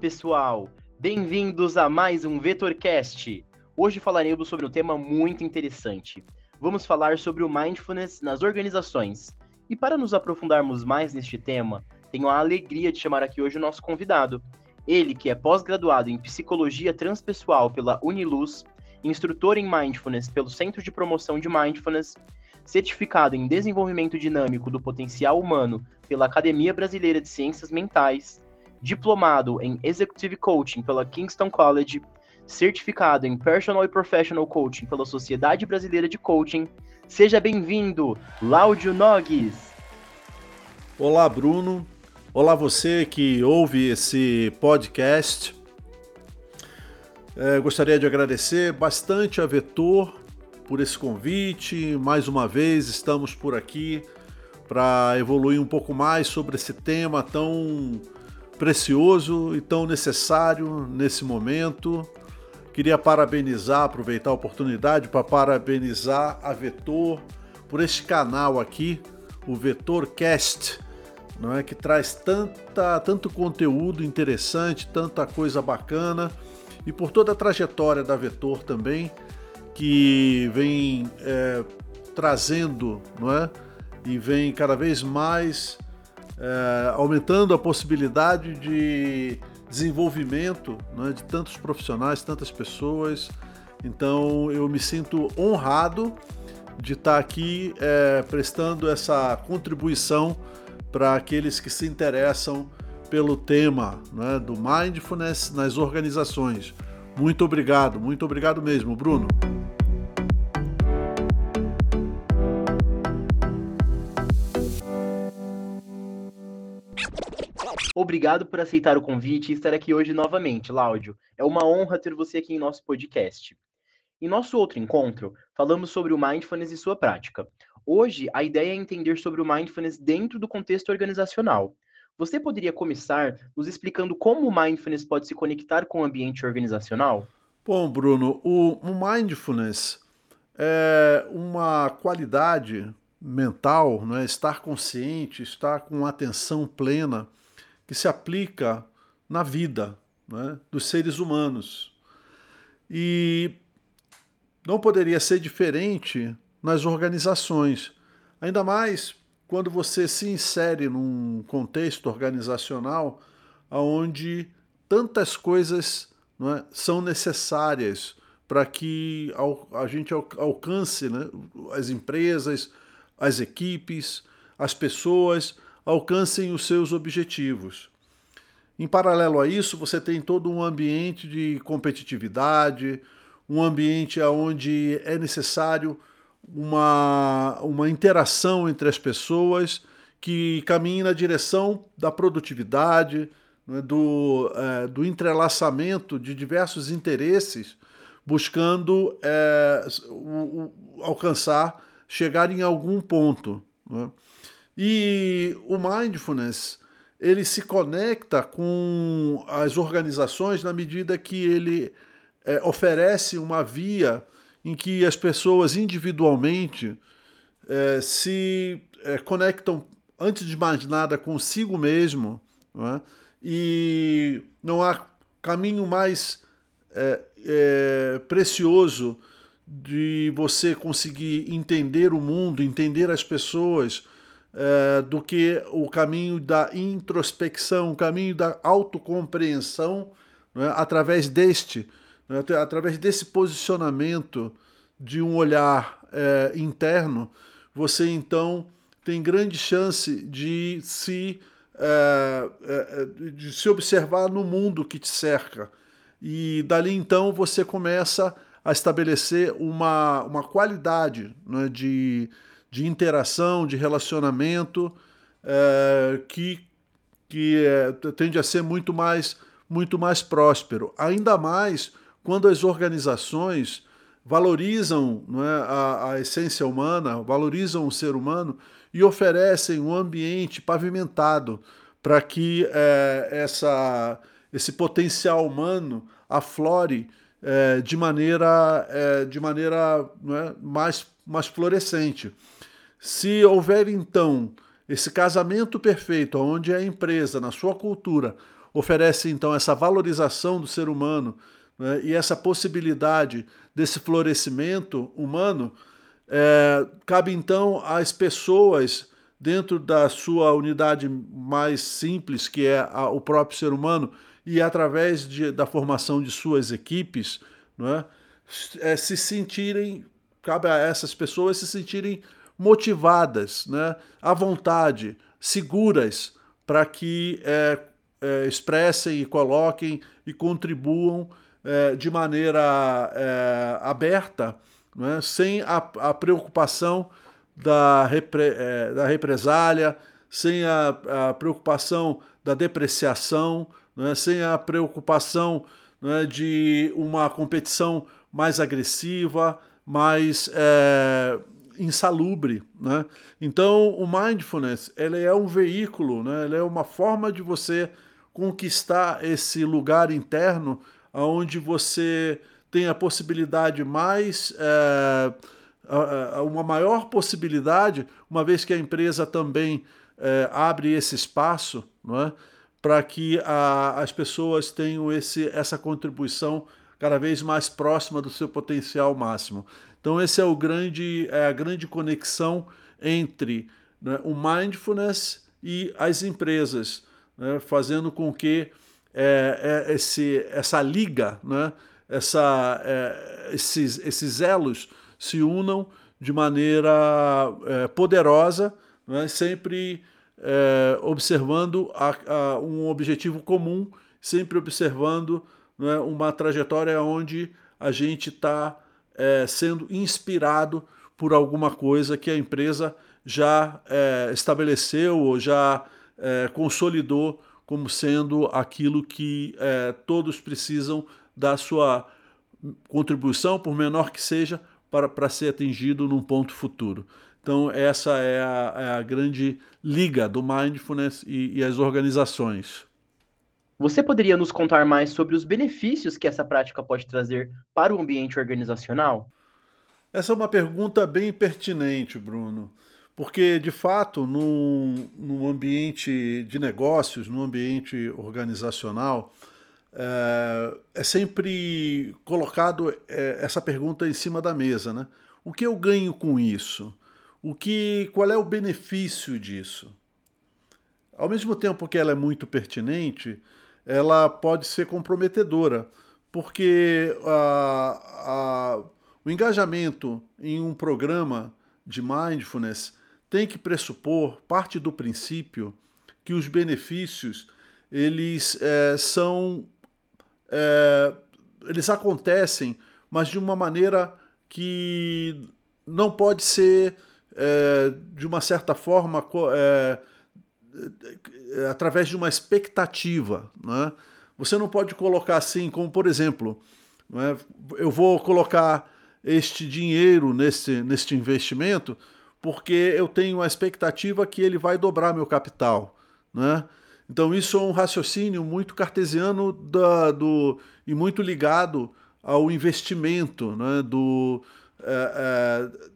Pessoal! Bem-vindos a mais um VetorCast. Hoje falaremos sobre um tema muito interessante. Vamos falar sobre o mindfulness nas organizações. E para nos aprofundarmos mais neste tema, tenho a alegria de chamar aqui hoje o nosso convidado. Ele, que é pós-graduado em Psicologia Transpessoal pela Uniluz, instrutor em Mindfulness pelo Centro de Promoção de Mindfulness, certificado em Desenvolvimento Dinâmico do Potencial Humano pela Academia Brasileira de Ciências Mentais, diplomado em Executive Coaching pela Kingston College, certificado em Personal e Professional Coaching pela Sociedade Brasileira de Coaching. Seja bem-vindo, Láudio Nogues. Olá, Bruno. Olá, você que ouve esse podcast. É, gostaria de agradecer bastante a Vetor por esse convite. Mais uma vez, estamos por aqui para evoluir um pouco mais sobre esse tema tão precioso e tão necessário nesse momento. Queria parabenizar, aproveitar a oportunidade para parabenizar a Vetor por este canal aqui, o VetorCast, não é? Que traz tanta, tanto conteúdo interessante, tanta coisa bacana. E por toda a trajetória da Vetor também, que vem é, trazendo, não é, e vem cada vez mais é, aumentando a possibilidade de desenvolvimento né, de tantos profissionais, tantas pessoas. Então eu me sinto honrado de estar aqui é, prestando essa contribuição para aqueles que se interessam pelo tema né, do mindfulness nas organizações. Muito obrigado, muito obrigado mesmo, Bruno. Obrigado por aceitar o convite e estar aqui hoje novamente, Láudio. É uma honra ter você aqui em nosso podcast. Em nosso outro encontro, falamos sobre o mindfulness e sua prática. Hoje, a ideia é entender sobre o mindfulness dentro do contexto organizacional. Você poderia começar nos explicando como o mindfulness pode se conectar com o ambiente organizacional? Bom, Bruno, o, mindfulness é uma qualidade mental, né? estar consciente, estar com atenção plena que se aplica na vida né, dos seres humanos. E não poderia ser diferente nas organizações, ainda mais quando você se insere num contexto organizacional onde tantas coisas é, são necessárias para que a gente alcance né, as empresas, as equipes, as pessoas alcancem os seus objetivos. Em paralelo a isso, você tem todo um ambiente de competitividade, um ambiente onde é necessário uma, uma interação entre as pessoas que caminhe na direção da produtividade, né, do, é, do entrelaçamento de diversos interesses, buscando é, o, o, alcançar, chegar em algum ponto. Né? E o mindfulness ele se conecta com as organizações na medida que ele é, oferece uma via em que as pessoas individualmente é, se é, conectam, antes de mais nada, consigo mesmo, não é? e não há caminho mais é, é, precioso de você conseguir entender o mundo, entender as pessoas é, do que o caminho da introspecção, o caminho da autocompreensão, é? através deste, é? através desse posicionamento de um olhar é, interno, você então tem grande chance de se, é, é, de se observar no mundo que te cerca. E dali então você começa a estabelecer uma, uma qualidade né, de, de interação, de relacionamento, é, que, que é, tende a ser muito mais, muito mais próspero. Ainda mais quando as organizações valorizam é, a, a essência humana, valorizam o ser humano e oferecem um ambiente pavimentado para que é, essa, esse potencial humano aflore é, de maneira, é, de maneira é, mais, mais florescente. Se houver então esse casamento perfeito, onde a empresa, na sua cultura, oferece então essa valorização do ser humano né, e essa possibilidade desse florescimento humano, é, cabe então às pessoas, dentro da sua unidade mais simples, que é a, o próprio ser humano, e através de, da formação de suas equipes, é, é, se sentirem, cabe a essas pessoas se sentirem motivadas, né, à vontade, seguras, para que é, é, expressem e coloquem e contribuam é, de maneira é, aberta, é? sem a, a, preocupação da, repre, é, da represália, sem a, a, preocupação da depreciação, é? sem a preocupação é? de uma competição mais agressiva, mais é, insalubre. Né? Então, o mindfulness ele é um veículo, né? ele é uma forma de você conquistar esse lugar interno onde você tem a possibilidade mais. É, uma maior possibilidade, uma vez que a empresa também é, abre esse espaço é, para que a, as pessoas tenham esse, essa contribuição cada vez mais próxima do seu potencial máximo. Então, esse é, o grande, é a grande conexão entre né, o mindfulness e as empresas, né, fazendo com que é, é, esse, essa liga, né, essa, é, esses, esses elos se unam de maneira é, poderosa, né, sempre é, observando a, a um objetivo comum, sempre observando né, uma trajetória onde a gente está é, sendo inspirado por alguma coisa que a empresa já é, estabeleceu ou já é, consolidou como sendo aquilo que é, todos precisam da sua contribuição, por menor que seja, para, para ser atingido num ponto futuro. Então, essa é a, é a grande liga do mindfulness e, e as organizações. Você poderia nos contar mais sobre os benefícios que essa prática pode trazer para o ambiente organizacional? Essa é uma pergunta bem pertinente, Bruno, porque, de fato, num, num ambiente de negócios, num ambiente organizacional, é, é sempre colocado é, essa pergunta em cima da mesa, né? O que eu ganho com isso? O que, qual é o benefício disso? Ao mesmo tempo que ela é muito pertinente, ela pode ser comprometedora, porque a, a, o engajamento em um programa de mindfulness tem que pressupor parte do princípio que os benefícios eles é, são é, eles acontecem, mas de uma maneira que não pode ser é, de uma certa forma é, através de uma expectativa. Né? Você não pode colocar assim, como por exemplo, é? eu vou colocar este dinheiro nesse, neste investimento porque eu tenho a expectativa que ele vai dobrar meu capital. Né? Então, isso é um raciocínio muito cartesiano da, do, e muito ligado ao investimento né? do, é, é,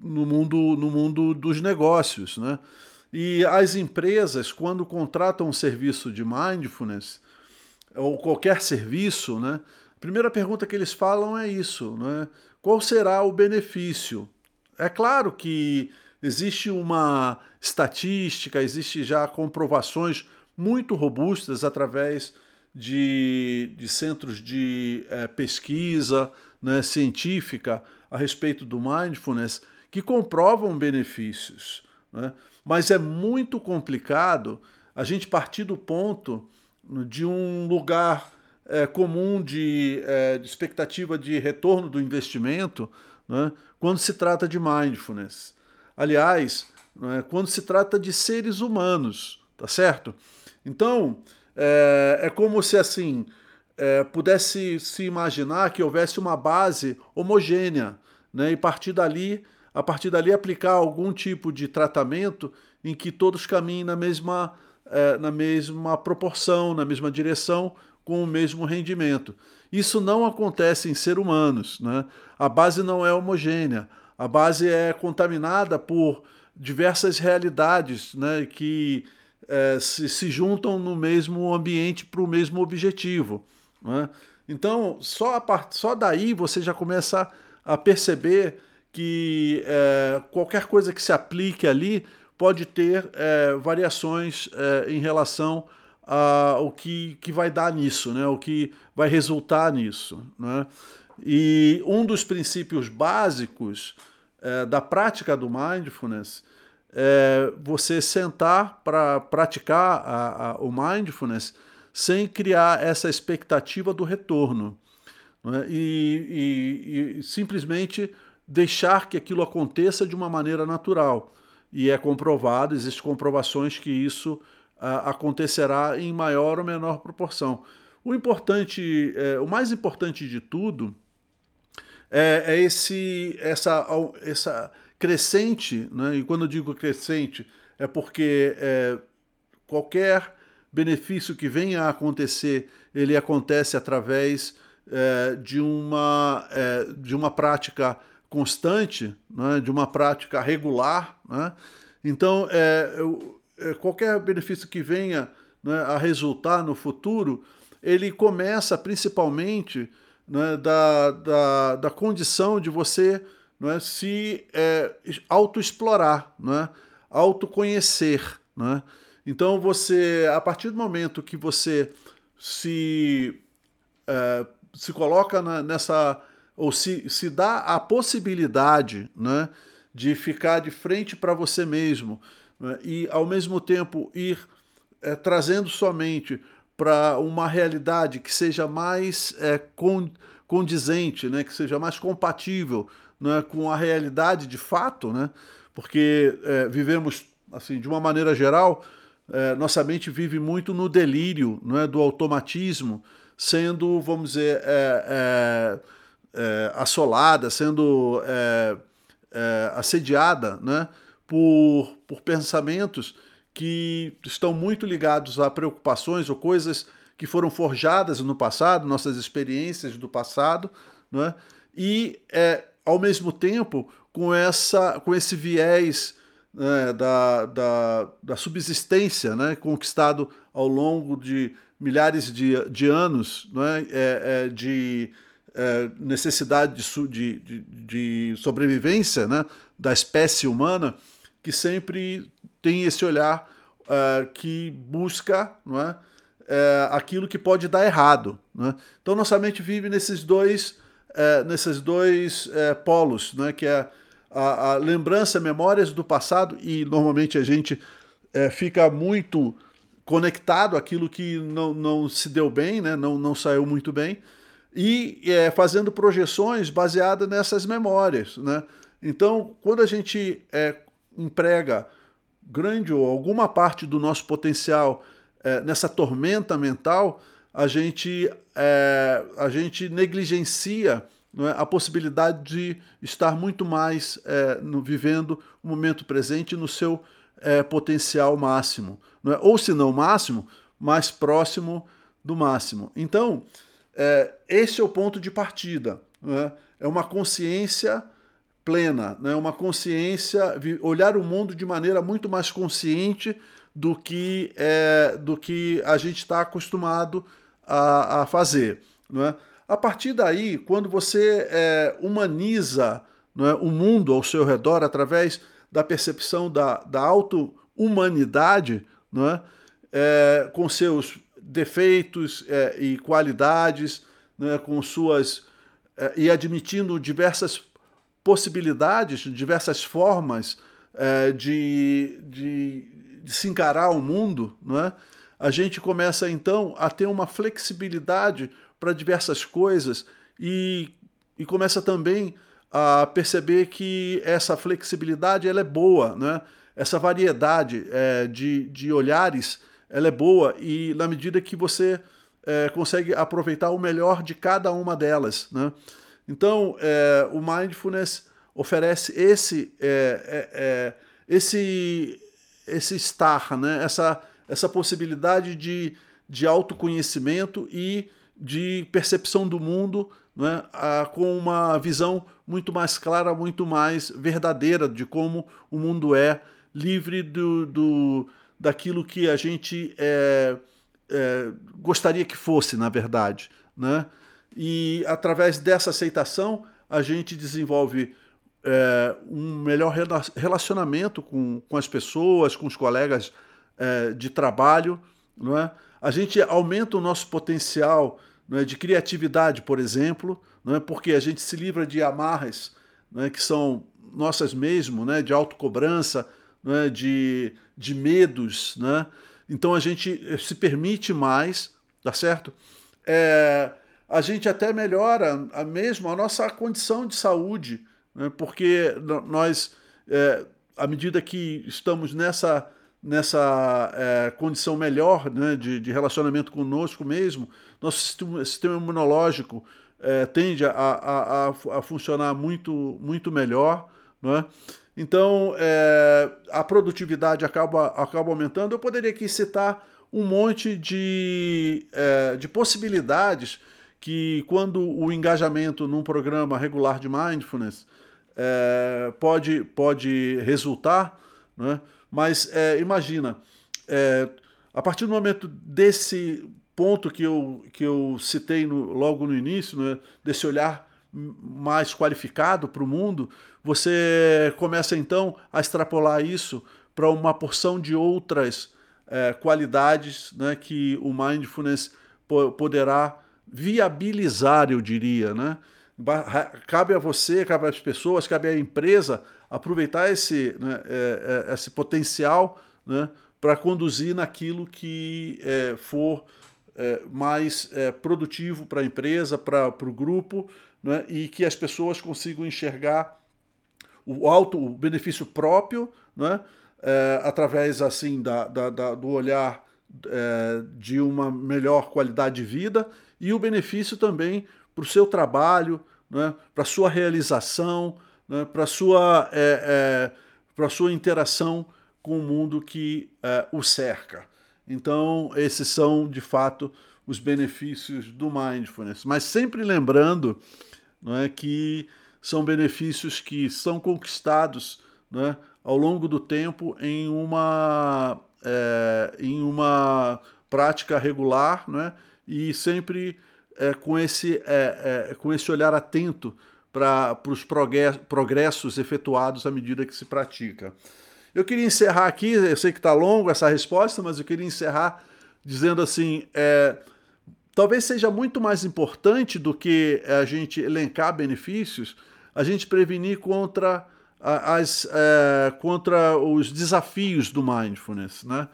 no, mundo, no mundo dos negócios. Né? E as empresas, quando contratam um serviço de mindfulness, ou qualquer serviço, né, a primeira pergunta que eles falam é isso: né, qual será o benefício? É claro que existe uma estatística, existe já comprovações muito robustas através de, de centros de é, pesquisa né, científica a respeito do mindfulness que comprovam benefícios. Né? Mas é muito complicado a gente partir do ponto de um lugar é, comum de, é, de, expectativa de retorno do investimento né, quando se trata de mindfulness. Aliás, né, quando se trata de seres humanos, tá certo? Então, é, é como se assim é, pudesse se imaginar que houvesse uma base homogênea, né, e partir dali a partir dali aplicar algum tipo de tratamento em que todos caminhem na mesma, é, na mesma proporção, na mesma direção, com o mesmo rendimento. Isso não acontece em seres humanos. Né? A base não é homogênea, a base é contaminada por diversas realidades né, que é, se, se, juntam no mesmo ambiente para o mesmo objetivo. Né? Então, só, a part... só daí você já começa a perceber que é, qualquer coisa que se aplique ali pode ter é, variações é, em relação ao que, que vai dar nisso, né? o que vai resultar nisso. Né? E um dos princípios básicos é, da prática do mindfulness é você sentar para praticar a, a, o mindfulness sem criar essa expectativa do retorno. Né? E, e, e simplesmente deixar que aquilo aconteça de uma maneira natural. E é comprovado, existem comprovações que isso ah, acontecerá em maior ou menor proporção. O importante, é, o mais importante de tudo é, é esse, essa, essa crescente, né? e quando eu digo crescente, é porque é, qualquer benefício que venha a acontecer, ele acontece através é, de, uma, de uma prática constante, né? de uma prática regular. Né? Então, é, é, qualquer benefício que venha né, a resultar no futuro, ele começa principalmente né, da, da, da condição de você né, se é, autoexplorar, né, autoconhecer. Né? Então você, a partir do momento que você se, é, se coloca na, nessa, ou se, se dá a possibilidade né, de ficar de frente para você mesmo né, e ao mesmo tempo ir é, trazendo somente para uma realidade que seja mais é, condizente, né, que seja mais compatível né, com a realidade de fato, né, porque é, vivemos, assim, de uma maneira geral, é, nossa mente vive muito no delírio né, do automatismo, sendo, vamos dizer, é, é, é assolada, sendo é, assediada né, por, por pensamentos que estão muito ligados a preocupações ou coisas que foram forjadas no passado, nossas experiências do passado, não é? e é, ao mesmo tempo com, essa, com esse viés né, da, da, da, subsistência né, conquistado ao longo de milhares de, de anos é? É, é, de é, necessidade de, de, de, sobrevivência né, da espécie humana, que sempre tem esse olhar uh, que busca não é, uh, aquilo que pode dar errado. Né? Então, nossa mente vive nesses dois, uh, nesses dois polos, né, que é a, a, lembrança, memórias do passado, e normalmente a gente fica muito conectado àquilo que não, não se deu bem, né, não, não saiu muito bem, e fazendo projeções baseadas nessas memórias. Né? Então, quando a gente emprega grande ou alguma parte do nosso potencial é, nessa tormenta mental, a gente, é, a gente negligencia é, a possibilidade de estar muito mais é, no, vivendo o momento presente no seu é, potencial máximo. É? Ou, se não máximo, mais próximo do máximo. Então, é, esse é o ponto de partida. É uma consciência plena, né? uma consciência, olhar o mundo de maneira muito mais consciente do que, é, do que a gente está acostumado a, a fazer. Né? A partir daí, quando você é, humaniza né, o mundo ao seu redor através da percepção da, da auto-humanidade, né, é, com seus defeitos é, e qualidades, né, com suas é, e admitindo diversas possibilidades, diversas formas é, de, de, de, se encarar o mundo, não é? a gente começa então a ter uma flexibilidade para diversas coisas e, e começa também a perceber que essa flexibilidade ela é boa, né? essa variedade é, de, de olhares ela é boa e na medida que você é, consegue aproveitar o melhor de cada uma delas. Né? Então, é, o mindfulness oferece esse, é, esse, esse estar, né? essa, essa possibilidade de, de autoconhecimento e de percepção do mundo né? ah, com uma visão muito mais clara, muito mais verdadeira de como o mundo é, livre do, do daquilo que a gente é, é, gostaria que fosse, na verdade. Né? E através dessa aceitação, a gente desenvolve é, um melhor relacionamento com, com as pessoas, com os colegas é, de trabalho. Não é? A gente aumenta o nosso potencial não é, de criatividade, por exemplo, não é, porque a gente se livra de amarras não é, que são nossas mesmo, né, de autocobrança, né, de, de medos. Né? Então a gente se permite mais, tá certo? É, a gente até melhora a mesmo a nossa condição de saúde, né? porque nós, é, à medida que estamos nessa, nessa é, condição melhor né, de, de, relacionamento conosco mesmo, nosso sistema, imunológico tende a, a, a, funcionar muito, muito melhor. Não é? Então, é, a produtividade acaba, acaba aumentando. Eu poderia aqui citar um monte de, é, de possibilidades que, quando o engajamento num programa regular de mindfulness é, pode, pode resultar, né? mas é, imagina, é, a partir do momento desse ponto que eu, que eu citei no, logo no início, né? desse olhar mais qualificado para o mundo, você começa então a extrapolar isso para uma porção de outras é, qualidades né, que o mindfulness poderá viabilizar, eu diria. Né? Cabe a você, cabe às pessoas, cabe à empresa aproveitar esse, né, é, é, esse potencial né, para conduzir naquilo que é, for é, mais é, produtivo para a empresa, para o grupo, né, e que as pessoas consigam enxergar o alto o benefício próprio, né, é, através assim da, da, da do olhar é, de uma melhor qualidade de vida e o benefício também para o seu trabalho, né, para sua realização, né, para sua, é, é, sua interação com o mundo que o cerca. Então, esses são, de fato, os benefícios do mindfulness. Mas sempre lembrando não é, que são benefícios que são conquistados não é, ao longo do tempo em uma, é, em uma prática regular não é, e sempre é, com, esse, é, com esse olhar atento para os progressos efetuados à medida que se pratica. Eu queria encerrar aqui, eu sei que está longo essa resposta, mas eu queria encerrar dizendo assim: é, talvez seja muito mais importante do que a gente elencar benefícios, a gente prevenir contra, as, é, contra os desafios do mindfulness. Né?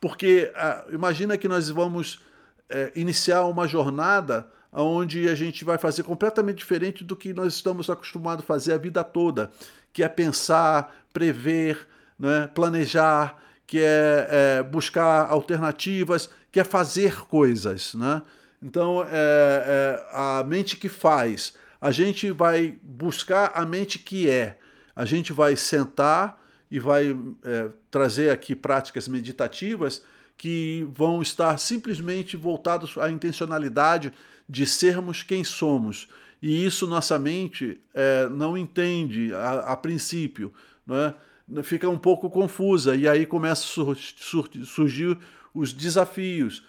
Porque imagina que nós vamos é, iniciar uma jornada onde a gente vai fazer completamente diferente do que nós estamos acostumados a fazer a vida toda, que é pensar, prever, né, planejar, que é, é, buscar alternativas, que é fazer coisas. Né? Então, é, é, a mente que faz, a gente vai buscar a mente que é. A gente vai sentar e vai é, trazer aqui práticas meditativas que vão estar simplesmente voltados à intencionalidade de sermos quem somos. E isso nossa mente é, não entende a, a princípio. Não é? fica um pouco confusa e aí começa a sur sur surgir os desafios,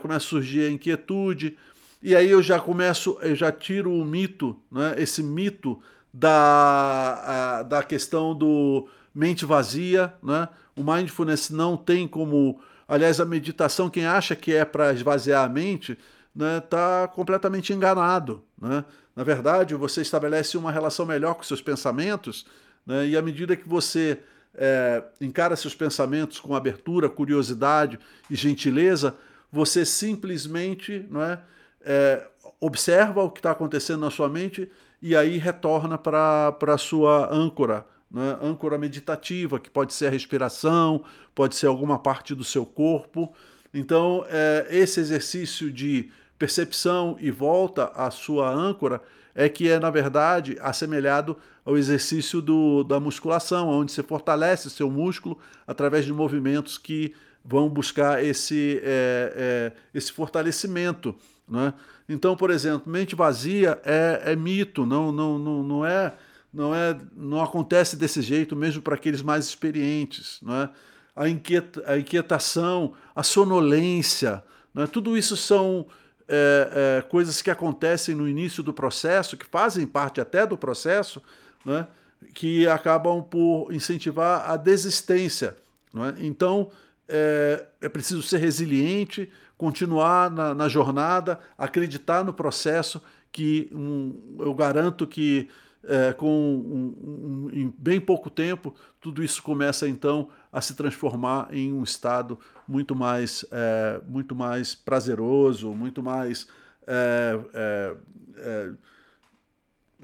começa a surgir a inquietude e aí eu já começo, eu já tiro o mito, né, esse mito da, a, da questão do mente vazia, né? O mindfulness não tem como, aliás, a meditação quem acha que é para esvaziar a mente, né, tá completamente enganado, né? Na verdade, você estabelece uma relação melhor com seus pensamentos né? E à medida que você é, encara seus pensamentos com abertura, curiosidade e gentileza, você simplesmente não é, é observa o que está acontecendo na sua mente e aí retorna para a sua âncora, né? âncora meditativa, que pode ser a respiração, pode ser alguma parte do seu corpo. Então, é, esse exercício de percepção e volta à sua âncora é que é, na verdade, assemelhado ao exercício do, da musculação, onde você fortalece seu músculo através de movimentos que vão buscar esse, é, é, esse fortalecimento. Né? Então, por exemplo, mente vazia é, é mito, não, não, não, não, é, não, é, não acontece desse jeito mesmo para aqueles mais experientes. Não é? a, inquieta, a inquietação, a sonolência. Né? Tudo isso são é, é, coisas que acontecem no início do processo, que fazem parte até do processo, né? que acabam por incentivar a desistência. É? Então, é, é, preciso ser resiliente, continuar na, na, jornada, acreditar no processo, que um, eu garanto que é, com um, um, em bem pouco tempo, tudo isso começa então a se transformar em um estado muito mais, é, muito mais prazeroso, muito mais é, é,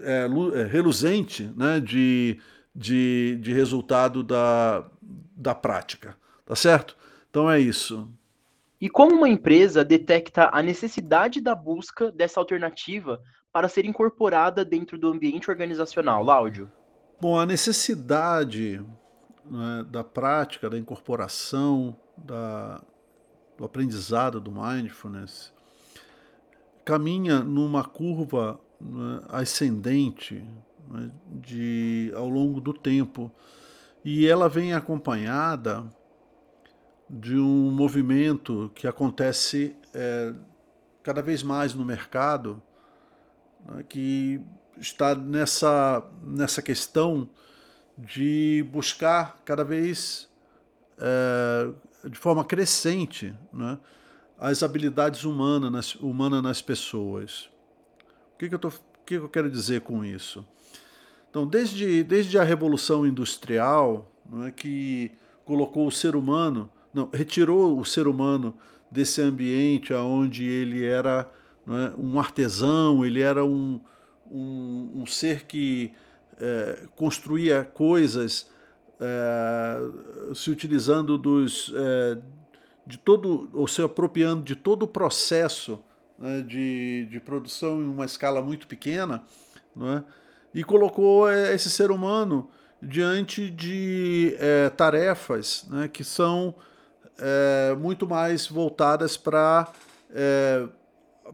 é, é reluzente né, de, de, de resultado da, da prática. Tá certo? Então é isso. E como uma empresa detecta a necessidade da busca dessa alternativa para ser incorporada dentro do ambiente organizacional, Láudio? Bom, a necessidade né, da prática, da incorporação, da, do aprendizado do mindfulness caminha numa curva né, ascendente né, de, ao longo do tempo e ela vem acompanhada de um movimento que acontece é, cada vez mais no mercado né, que está nessa, nessa questão de buscar cada vez é, de forma crescente né, as habilidades humanas nas, humanas nas pessoas. O que, que, eu tô, o que, que eu quero dizer com isso? Então, desde, desde a Revolução Industrial, né, que colocou o ser humano, não, retirou o ser humano desse ambiente onde ele era é, um artesão, ele era um, um, um ser que é, construía coisas é, se utilizando dos, é, de todo, ou se apropriando de todo o processo né, de, de produção em uma escala muito pequena, é? e colocou é, esse ser humano diante de tarefas né, que são muito mais voltadas para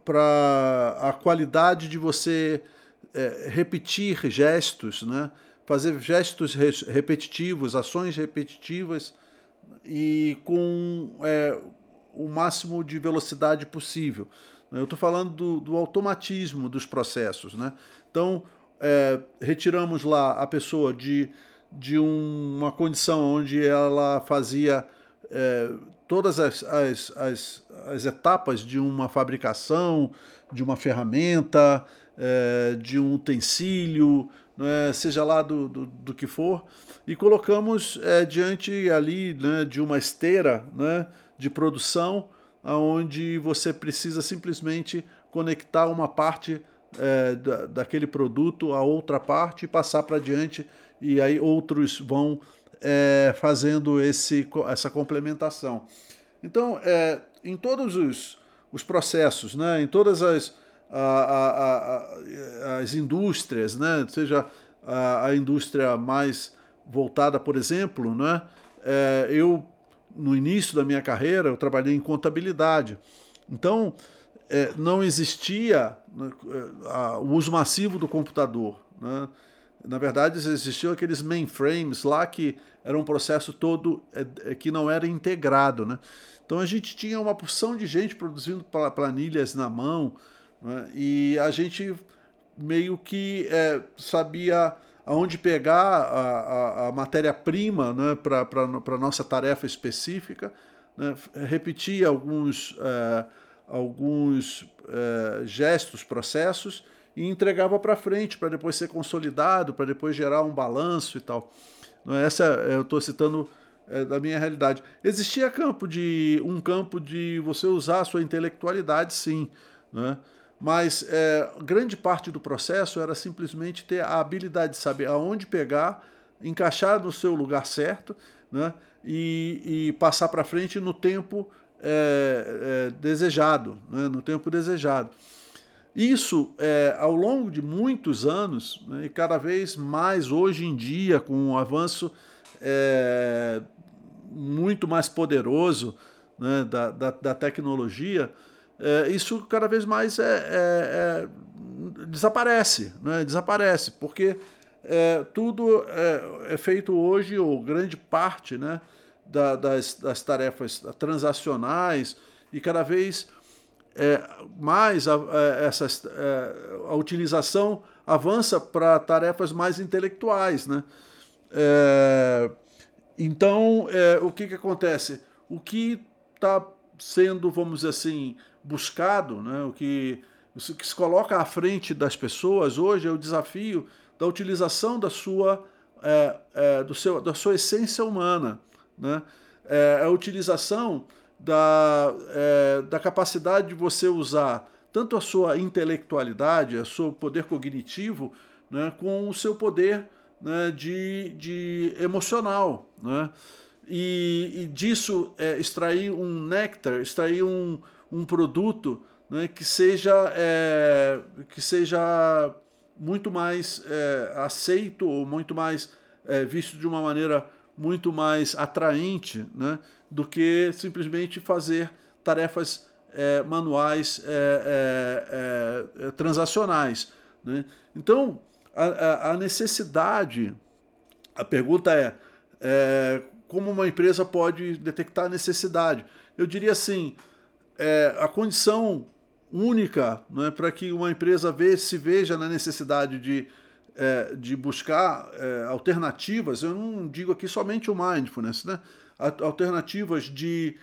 para a qualidade de você é, repetir gestos, né? fazer gestos re repetitivos, ações repetitivas e com é, o máximo de velocidade possível. Eu estou falando do, do, automatismo dos processos. Né? Então, é, retiramos lá a pessoa de, de um, uma condição onde ela fazia é, todas as, as, as, as, etapas de uma fabricação, de uma ferramenta, é, de um utensílio, né, seja lá do, do, do, que for, e colocamos é, diante ali né, de uma esteira né, de produção, onde você precisa simplesmente conectar uma parte é, da, daquele produto a outra parte e passar para diante, e aí outros vão é, fazendo esse, essa complementação. Então, é, em todos os, os processos, né, em todas as, a, a, a, as indústrias, né, seja a, indústria mais voltada, por exemplo, né, é, eu, no início da minha carreira, eu trabalhei em contabilidade. Então, é, não existia né, o uso massivo do computador. Né? Na verdade, existiam aqueles mainframes lá que era um processo todo é, é, que não era integrado. Né? Então a gente tinha uma porção de gente produzindo planilhas na mão né? e a gente meio que é, sabia aonde pegar a, a, a matéria-prima né, para a nossa tarefa específica, né? repetia alguns, é, alguns é, gestos, processos e entregava para frente para depois ser consolidado, para depois gerar um balanço e tal. É? Essa eu estou citando é, da minha realidade. Existia campo de um campo de você usar a sua intelectualidade, sim, né? mas é, grande parte do processo era simplesmente ter a habilidade de saber aonde pegar, encaixar no seu lugar certo né? e, e passar para frente no tempo é, é, desejado, né? no tempo desejado. Isso, é, ao longo de muitos anos, né, e cada vez mais hoje em dia, com o avanço é, muito mais poderoso né, da, da, da, tecnologia, é, isso cada vez mais é, é, é desaparece, né, desaparece, porque é, tudo é, feito hoje, ou grande parte né, da, das, das, tarefas transacionais e cada vez é, mais a, a, essas, é, a utilização avança para tarefas mais intelectuais. Né? É, então, é, o que, que acontece? O que está sendo, vamos dizer assim, buscado, né? o, que, o que se coloca à frente das pessoas hoje é o desafio da utilização da sua, é, é, do seu, da sua essência humana. Né? É a utilização da, é, da capacidade de você usar tanto a sua intelectualidade, o seu poder cognitivo, né, com o seu poder né, de, de emocional. Né? E, e disso é, extrair um néctar, extrair um, um produto né, que seja, é, que seja muito mais é, aceito ou muito mais é, visto de uma maneira muito mais atraente né, do que simplesmente fazer tarefas é, manuais é, é, transacionais. Né? Então, a, a, necessidade, a pergunta é, como uma empresa pode detectar a necessidade? Eu diria assim, a condição única né, para que uma empresa se veja na necessidade de, de buscar alternativas, eu não digo aqui somente o mindfulness, né, alternativas de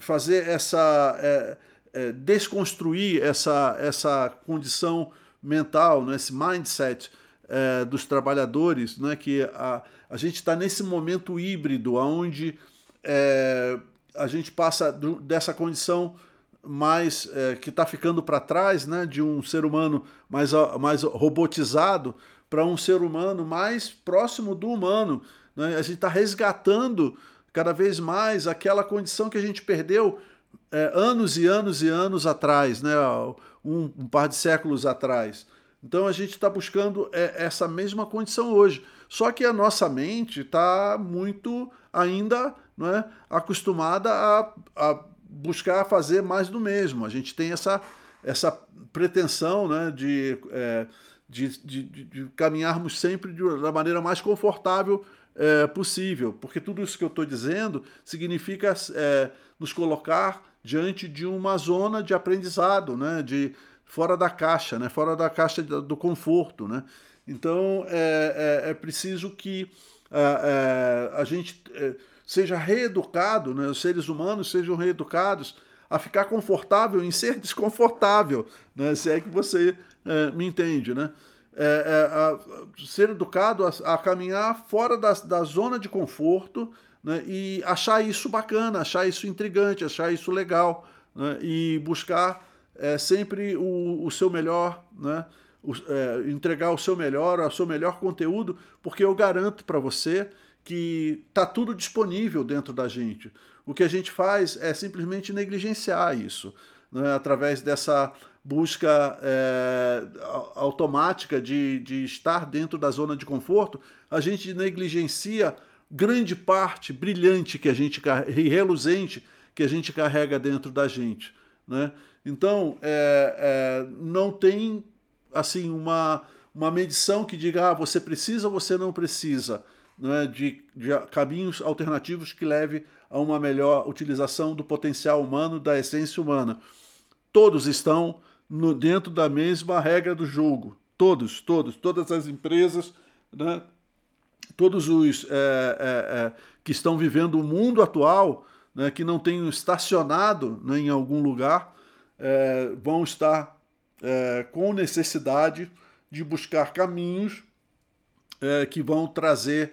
fazer essa. É, é, desconstruir essa, essa condição mental, né, esse mindset é, dos trabalhadores, né, que a, a gente está nesse momento híbrido, onde é, a gente passa do, dessa condição mais é, que está ficando para trás, né, de um ser humano mais, mais robotizado para um ser humano mais próximo do humano. Né? A gente está resgatando cada vez mais aquela condição que a gente perdeu é, anos e anos e anos atrás, né? um, um par de séculos atrás. Então a gente está buscando é, essa mesma condição hoje. Só que a nossa mente está muito ainda não é, acostumada a, a buscar fazer mais do mesmo. A gente tem essa, essa pretensão né, de, é, de, de, de, caminharmos sempre de, da maneira mais confortável é, possível, porque tudo isso que eu estou dizendo significa é, nos colocar diante de uma zona de aprendizado, né, de fora da caixa, né, fora da caixa do conforto. Né? Então é, é, é preciso que é, é, a gente seja reeducado, né, os seres humanos sejam reeducados a ficar confortável em ser desconfortável, né, se é que você é, me entende, né? É, é, ser educado a, a, caminhar fora da, da zona de conforto né, e achar isso bacana, achar isso intrigante, achar isso legal né, e buscar é, sempre o, o, seu melhor, né, o, é, entregar o seu melhor, o seu melhor conteúdo, porque eu garanto para você que está tudo disponível dentro da gente. O que a gente faz é simplesmente negligenciar isso, né, através dessa busca é, automática de, de estar dentro da zona de conforto, a gente negligencia grande parte brilhante que a gente e reluzente que a gente carrega dentro da gente, né? Então é, é, não tem assim uma uma medição que diga ah, você precisa ou você não precisa né, de, de caminhos alternativos que leve a uma melhor utilização do potencial humano, da essência humana. Todos estão no, dentro da mesma regra do jogo. Todos, todos, todas as empresas, né, todos os é, é, é, que estão vivendo o mundo atual, né, que não tenham estacionado né, em algum lugar, é, vão estar é, com necessidade de buscar caminhos é, que vão trazer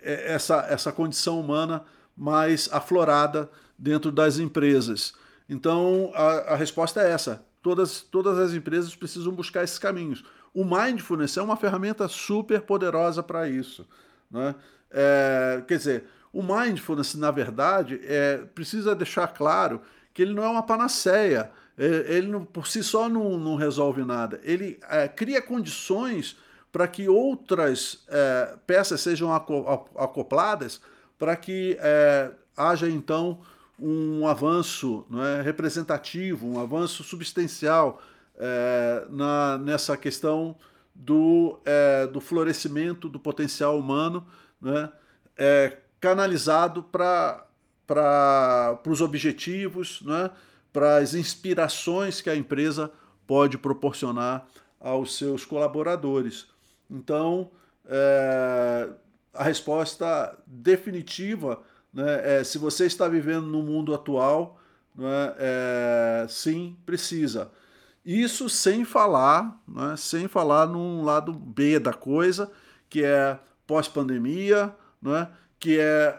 essa, essa condição humana mais aflorada dentro das empresas. Então, a, a resposta é essa. Todas, todas as empresas precisam buscar esses caminhos. O Mindfulness é uma ferramenta super poderosa para isso. Né? É, quer dizer, o Mindfulness, na verdade, é, precisa deixar claro que ele não é uma panaceia. É, ele não, por si só não, não resolve nada. Ele é, cria condições para que outras é, peças sejam acopladas, para que é, haja então um avanço não é, representativo, um avanço substancial é, na, nessa questão do, é, do florescimento do potencial humano, né, é, canalizado para para os objetivos, né, para as inspirações que a empresa pode proporcionar aos seus colaboradores. Então, é, a resposta definitiva né, é: se você está vivendo no mundo atual, né, é, sim, precisa. Isso sem falar, né, sem falar num lado B da coisa, que é pós-pandemia, né, que é,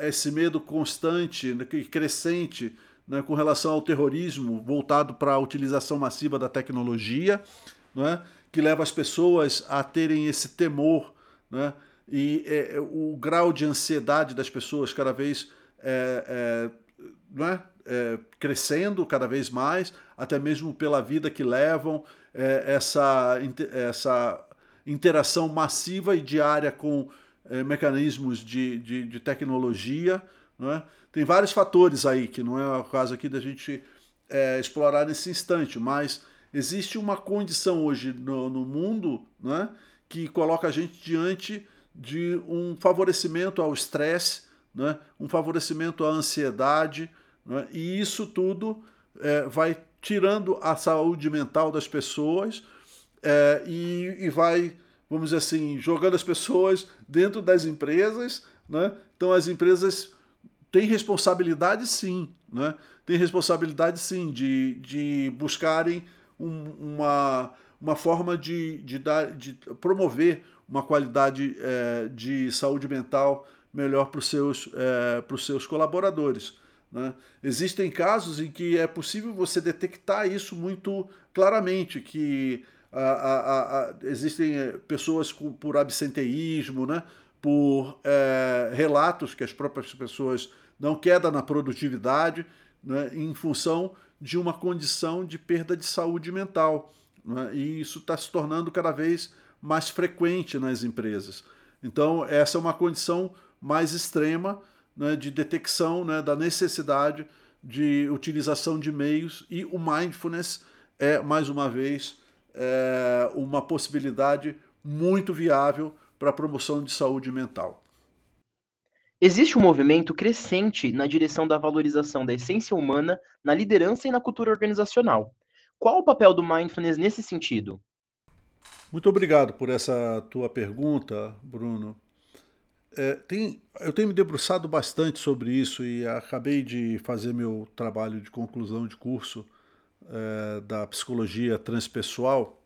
é, esse medo constante né, e crescente né, com relação ao terrorismo voltado para a utilização massiva da tecnologia, né, que leva as pessoas a terem esse temor né, e é, é, o grau de ansiedade das pessoas cada vez é, é, não é? é crescendo cada vez mais, até mesmo pela vida que levam, é, essa, essa interação massiva e diária com é, mecanismos de, de, de tecnologia. É? Tem vários fatores aí, que não é o caso aqui da gente explorar nesse instante, mas existe uma condição hoje no, no mundo é? que coloca a gente diante de um favorecimento ao estresse, né? um favorecimento à ansiedade, né? e isso tudo é, vai tirando a saúde mental das pessoas é, e, e, vai, vamos dizer assim, jogando as pessoas dentro das empresas. Né? Então as empresas têm responsabilidade sim, né? têm responsabilidade sim de, de buscarem um, uma, uma forma de, de, dar, de promover uma qualidade é, de saúde mental melhor para os seus, é, seus colaboradores. Né? Existem casos em que é possível você detectar isso muito claramente, que a, a, a, existem é, pessoas com, por absenteísmo, né? por é, relatos que as próprias pessoas dão queda na produtividade né? em função de uma condição de perda de saúde mental. Né? E isso está se tornando cada vez mais frequente nas empresas. Então, essa é uma condição mais extrema né, de detecção né, da necessidade de utilização de meios e o mindfulness é, mais uma vez, é uma possibilidade muito viável para a promoção de saúde mental. Existe um movimento crescente na direção da valorização da essência humana na liderança e na cultura organizacional. Qual o papel do mindfulness nesse sentido? Muito obrigado por essa tua pergunta, Bruno. É, tem, eu tenho me debruçado bastante sobre isso e acabei de fazer meu trabalho de conclusão de curso é, da psicologia transpessoal.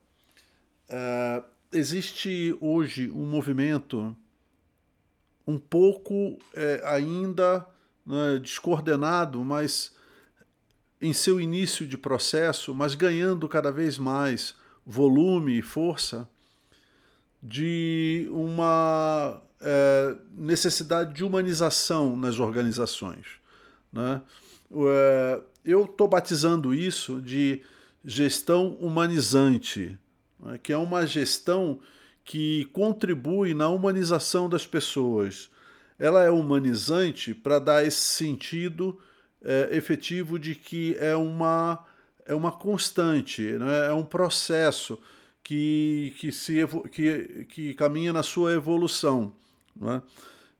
É, existe hoje um movimento um pouco é, ainda né, descoordenado, mas em seu início de processo, mas ganhando cada vez mais volume e força de uma é, necessidade de humanização nas organizações. Né? É, eu estou batizando isso de gestão humanizante, né? que é uma gestão que contribui na humanização das pessoas. Ela é humanizante para dar esse sentido é, efetivo de que é uma é uma constante, né? é um processo que, que, se, que, que caminha na sua evolução. Né?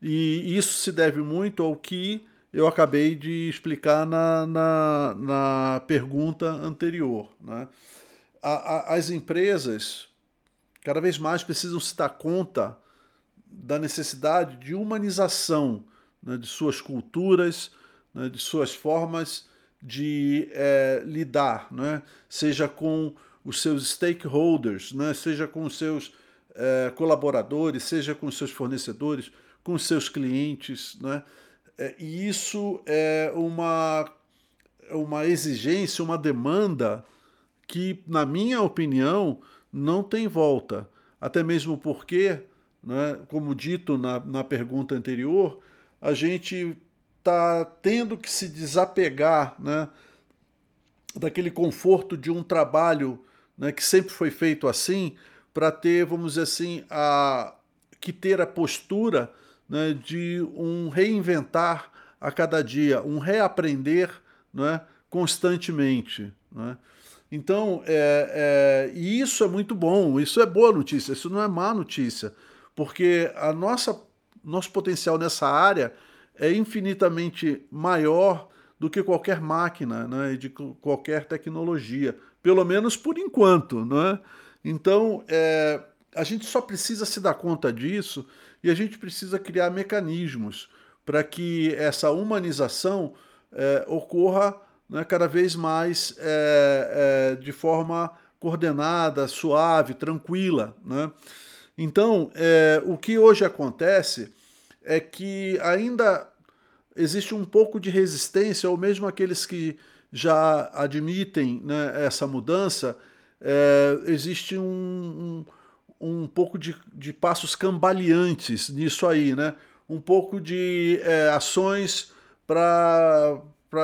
E isso se deve muito ao que eu acabei de explicar na, na, na pergunta anterior. Né? A, a, as empresas cada vez mais precisam se dar conta da necessidade de humanização né, de suas culturas, né, de suas formas de é, lidar, né? seja com os seus stakeholders, né? seja com os seus é, colaboradores, seja com os seus fornecedores, com os seus clientes. Né? É, e isso é uma, uma exigência, uma demanda que, na minha opinião, não tem volta. Até mesmo porque, né, como dito na, na pergunta anterior, a gente está tendo que se desapegar né, daquele conforto de um trabalho né, que sempre foi feito assim, para ter, vamos dizer assim, a, que ter a postura né, de um reinventar a cada dia, um reaprender né, constantemente. Né? Então, é, é, e isso é muito bom, isso é boa notícia, isso não é má notícia, porque a nossa nosso potencial nessa área é infinitamente maior do que qualquer máquina, né, de qualquer tecnologia, pelo menos por enquanto, né? Então, é, a gente só precisa se dar conta disso e a gente precisa criar mecanismos para que essa humanização é, ocorra né, cada vez mais é, é, de forma coordenada, suave, tranquila. Né? Então, é, o que hoje acontece é que ainda existe um pouco de resistência, ou mesmo aqueles que já admitem né, essa mudança, é, existe um, um, um pouco de, de, passos cambaleantes nisso aí, né? um pouco de é, ações para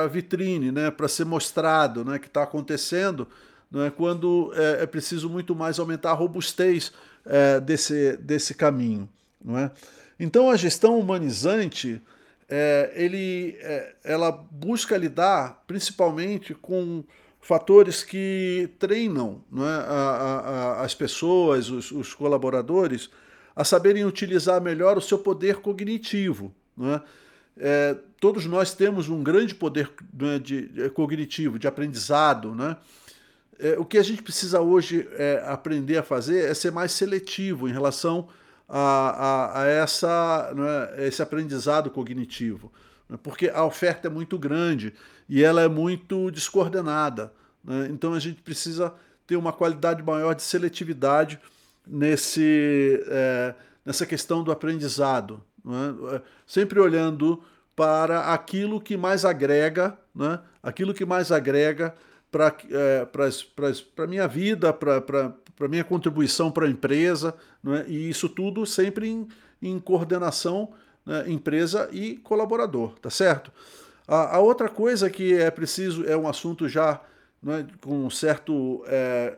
vitrine, né? para ser mostrado né? que está acontecendo, né? quando é, é, preciso muito mais aumentar a robustez é, desse, desse caminho. Não é? Então a gestão humanizante é, ele, é, ela busca lidar principalmente com fatores que treinam é, a, a, as pessoas, os, os, colaboradores, a saberem utilizar melhor o seu poder cognitivo. É? É, todos nós temos um grande poder né, de, de, cognitivo, de aprendizado. Né? É, o que a gente precisa hoje é, aprender a fazer é ser mais seletivo em relação a, a essa, né, esse aprendizado cognitivo, né? porque a oferta é muito grande e ela é muito descoordenada. Né? Então a gente precisa ter uma qualidade maior de seletividade nesse, é, nessa questão do aprendizado, é? sempre olhando para aquilo que mais agrega, né? aquilo que mais agrega para é, a minha vida, para para minha contribuição para a empresa, é? e isso tudo sempre em, em coordenação né, empresa e colaborador, tá certo? A, a, outra coisa que é preciso, é um assunto já né, com certo é,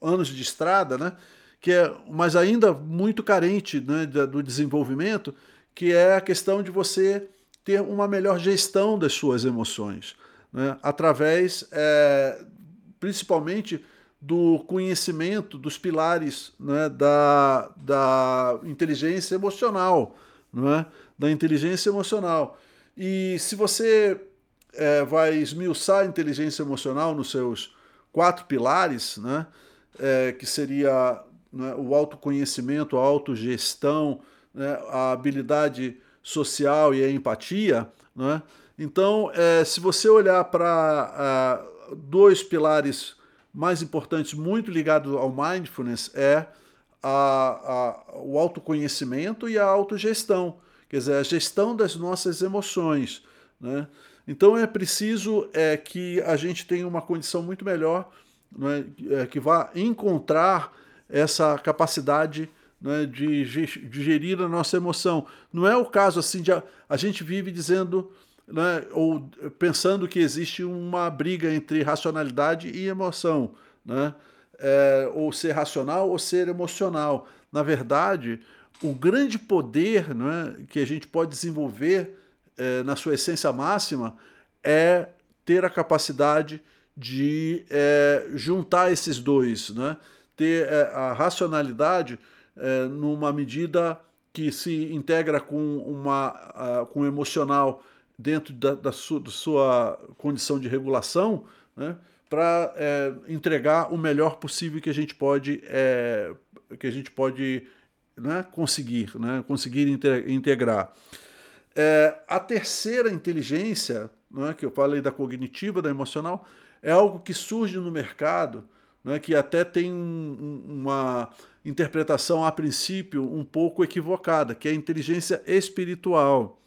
anos de estrada, né, que é, mas ainda muito carente né, do desenvolvimento, que é a questão de você ter uma melhor gestão das suas emoções, né, através, é, principalmente, do conhecimento dos pilares né, da, da inteligência emocional, não é? da inteligência emocional. E se você é, vai esmiuçar a inteligência emocional nos seus quatro pilares, né, é, que seria né, o autoconhecimento, a autogestão, né, a habilidade social e a empatia, né, então, é, se você olhar para uh, dois pilares mais importantes, muito ligados ao mindfulness, é a, a, o autoconhecimento e a autogestão, quer dizer, a gestão das nossas emoções. Né? Então é preciso é, que a gente tenha uma condição muito melhor, né, que vá encontrar essa capacidade né, de, de gerir a nossa emoção. Não é o caso assim de a, a gente vive dizendo né, ou pensando que existe uma briga entre racionalidade e emoção, né, é, ou ser racional ou ser emocional. Na verdade, o grande poder né, que a gente pode desenvolver é, na sua essência máxima é ter a capacidade de é, juntar esses dois, né? ter é, a racionalidade é, numa medida que se integra com, uma, com o emocional dentro da, da, sua, da sua, condição de regulação, né, para é, entregar o melhor possível que a gente pode, é, que a gente pode né, conseguir, né, conseguir integrar. É, a terceira inteligência, né, que eu falei da cognitiva, da emocional, é algo que surge no mercado, né, que até tem um, uma interpretação a princípio um pouco equivocada, que é a inteligência espiritual.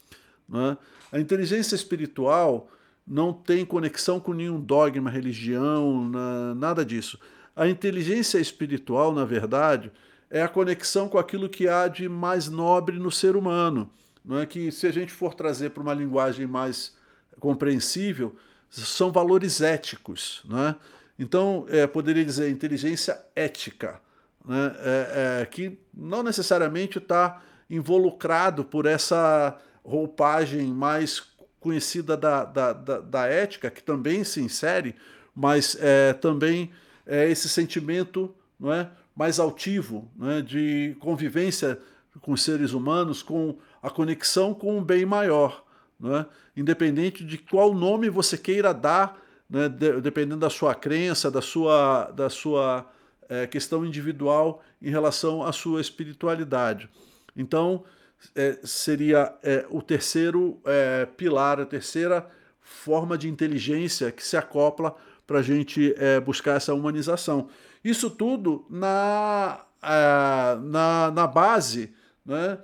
Né? A inteligência espiritual não tem conexão com nenhum dogma, religião, nada disso. A inteligência espiritual, na verdade, é a conexão com aquilo que há de mais nobre no ser humano. Não é que se a gente for trazer para uma linguagem mais compreensível, são valores éticos, não é? Então, é, poderia dizer inteligência ética, né? é, é, que não necessariamente está involucrado por essa roupagem mais conhecida da, da, da, da ética, que também se insere, mas é, também é esse sentimento não é, mais altivo não é, de convivência com os seres humanos, com a conexão com o bem maior, né? independente de qual nome você queira dar, né? de, dependendo da sua crença, da sua, da sua é, questão individual em relação à sua espiritualidade. Então, é, seria é, o terceiro é, pilar, a terceira forma de inteligência que se acopla para a gente é, buscar essa humanização. Isso tudo na, é, na, na base, né,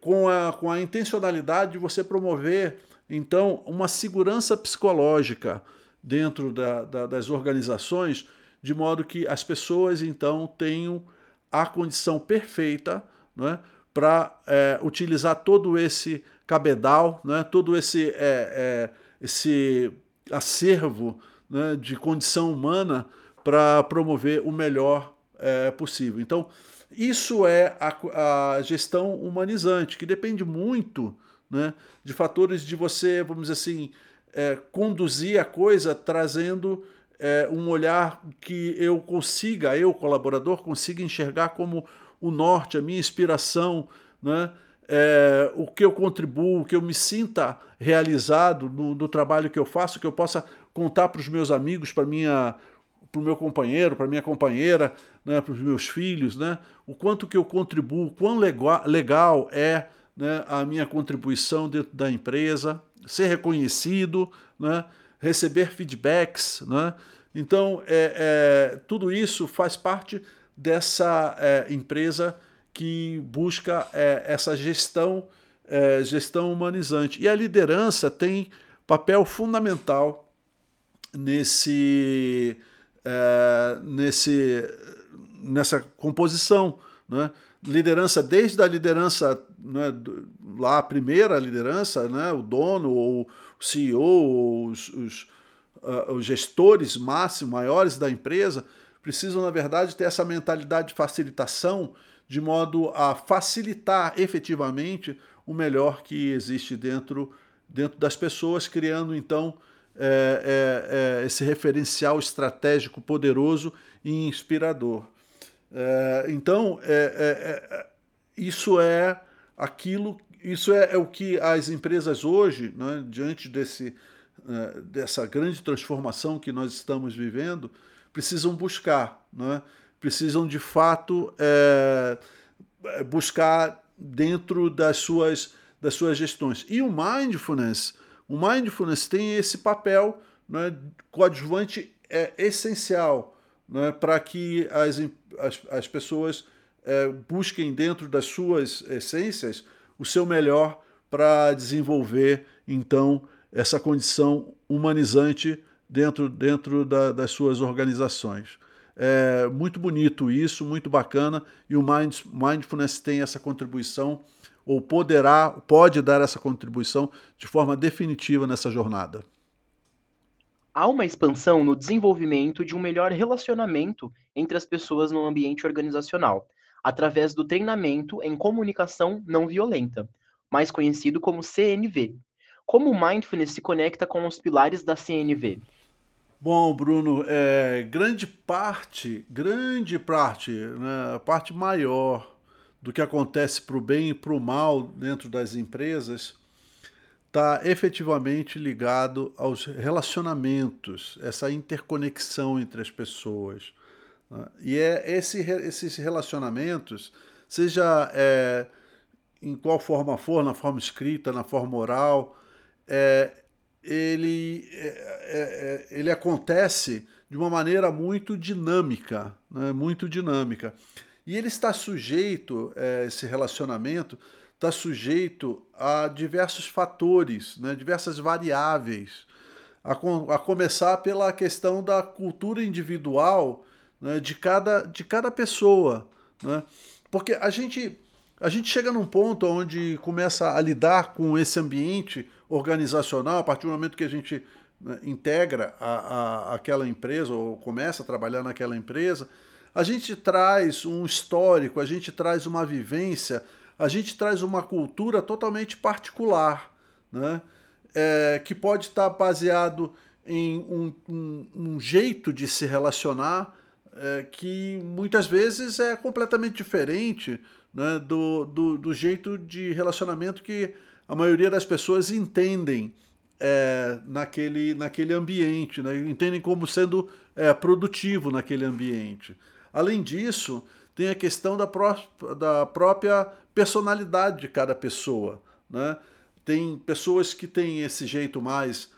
com, a, com a intencionalidade de você promover, então, uma segurança psicológica dentro da, da, das organizações, de modo que as pessoas, então, tenham a condição perfeita né, para é, utilizar todo esse cabedal, né, todo esse, é, é, esse acervo né, de condição humana para promover o melhor é, possível. Então, isso é a, a, gestão humanizante, que depende muito né, de fatores de você, vamos dizer assim, é, conduzir a coisa trazendo é, um olhar que eu consiga, eu, colaborador, consiga enxergar como o norte, a minha inspiração, né? É, o que eu contribuo, que eu me sinta realizado no, no trabalho que eu faço, que eu possa contar para os meus amigos, para minha para o meu companheiro, para minha companheira, né, para os meus filhos, né, o quanto que eu contribuo, quão legal, legal é né, a minha contribuição dentro da empresa, ser reconhecido, né, receber feedbacks. Né, então, é, é, tudo isso faz parte dessa é, empresa que busca é, essa gestão, é, gestão humanizante. E a liderança tem papel fundamental nesse, é, nesse, nessa composição. Né? Liderança, desde a liderança, né, lá a primeira liderança, né, o dono, ou o CEO, ou os, os, uh, os gestores máximos, maiores da empresa, precisam, na verdade, ter essa mentalidade de facilitação, de modo a facilitar efetivamente o melhor que existe dentro, dentro das pessoas, criando então é, é, é, esse referencial estratégico poderoso e inspirador. É, então, é, é, isso é aquilo, isso é, o que as empresas hoje, né, diante desse, dessa grande transformação que nós estamos vivendo, precisam buscar, né? precisam de fato buscar dentro das suas, das suas gestões. E o mindfulness o mindfulness tem esse papel né, coadjuvante é essencial né, para que as, as, as pessoas é, busquem dentro das suas essências o seu melhor para desenvolver então essa condição humanizante dentro, dentro da, das suas organizações. É muito bonito isso, muito bacana, e o Mindfulness tem essa contribuição ou poderá, pode dar essa contribuição de forma definitiva nessa jornada. Há uma expansão no desenvolvimento de um melhor relacionamento entre as pessoas no ambiente organizacional, através do treinamento em comunicação não violenta, mais conhecido como CNV. Como o mindfulness se conecta com os pilares da CNV? Bom, Bruno, é, grande parte, grande parte, né, a parte maior do que acontece para o bem e para o mal dentro das empresas está efetivamente ligado aos relacionamentos, essa interconexão entre as pessoas. Né? E é esse, esses relacionamentos, seja é, em qual forma for, na forma escrita, na forma oral, é, ele, é, é, é ele acontece de uma maneira muito dinâmica, né? muito dinâmica. E ele está sujeito, é, esse relacionamento, está sujeito a diversos fatores, né, diversas variáveis. A, com, a, começar pela questão da cultura individual né, de, cada, de cada pessoa. Né? Porque a gente, a gente chega num ponto onde começa a lidar com esse ambiente organizacional, a partir do momento que a gente né, integra a, a, aquela empresa ou começa a trabalhar naquela empresa, a gente traz um histórico, a gente traz uma vivência, a gente traz uma cultura totalmente particular, né? É, que pode estar baseado em um, um, um jeito de se relacionar é, que muitas vezes é completamente diferente né, do, do, do, jeito de relacionamento que a maioria das pessoas entendem é, naquele, naquele ambiente, né, entendem como sendo é, produtivo naquele ambiente. Além disso, tem a questão da, pró da própria personalidade de cada pessoa. Né? Tem pessoas que têm esse jeito mais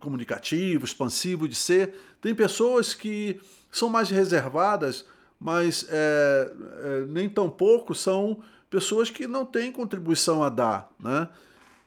comunicativo, expansivo de ser, tem pessoas que são mais reservadas, mas é, é, nem tão pouco são pessoas que não têm contribuição a dar. Né?